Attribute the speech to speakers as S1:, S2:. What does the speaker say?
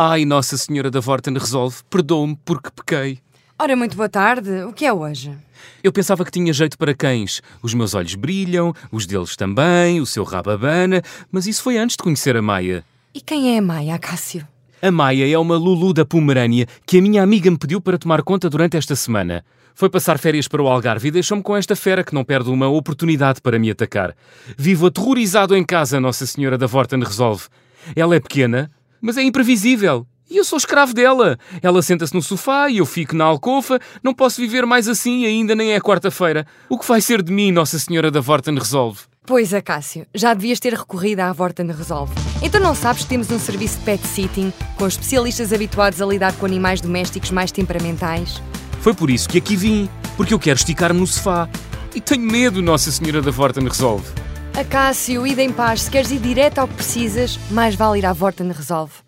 S1: Ai, Nossa Senhora da Vorten resolve, perdoe-me porque pequei.
S2: Ora, muito boa tarde. O que é hoje?
S1: Eu pensava que tinha jeito para cães. Os meus olhos brilham, os deles também, o seu rabo abana, mas isso foi antes de conhecer a Maia.
S2: E quem é a Maia, Cássio?
S1: A Maia é uma Lulu da Pomerânia que a minha amiga me pediu para tomar conta durante esta semana. Foi passar férias para o Algarve e deixou-me com esta fera que não perde uma oportunidade para me atacar. Vivo aterrorizado em casa, Nossa Senhora da Vorten resolve. Ela é pequena, mas é imprevisível. E eu sou escravo dela. Ela senta-se no sofá e eu fico na alcofa. Não posso viver mais assim, ainda nem é quarta-feira. O que vai ser de mim, Nossa Senhora da Vorten resolve?
S2: Pois, Acácio, já devias ter recorrido à Vorten Resolve. Então não sabes que temos um serviço de pet sitting, com especialistas habituados a lidar com animais domésticos mais temperamentais?
S1: Foi por isso que aqui vim, porque eu quero esticar-me no sofá. E tenho medo, Nossa Senhora da Vorten resolve.
S2: Acácio, ida em paz. Se queres ir direto ao que precisas, mais vale ir à Vorten Resolve.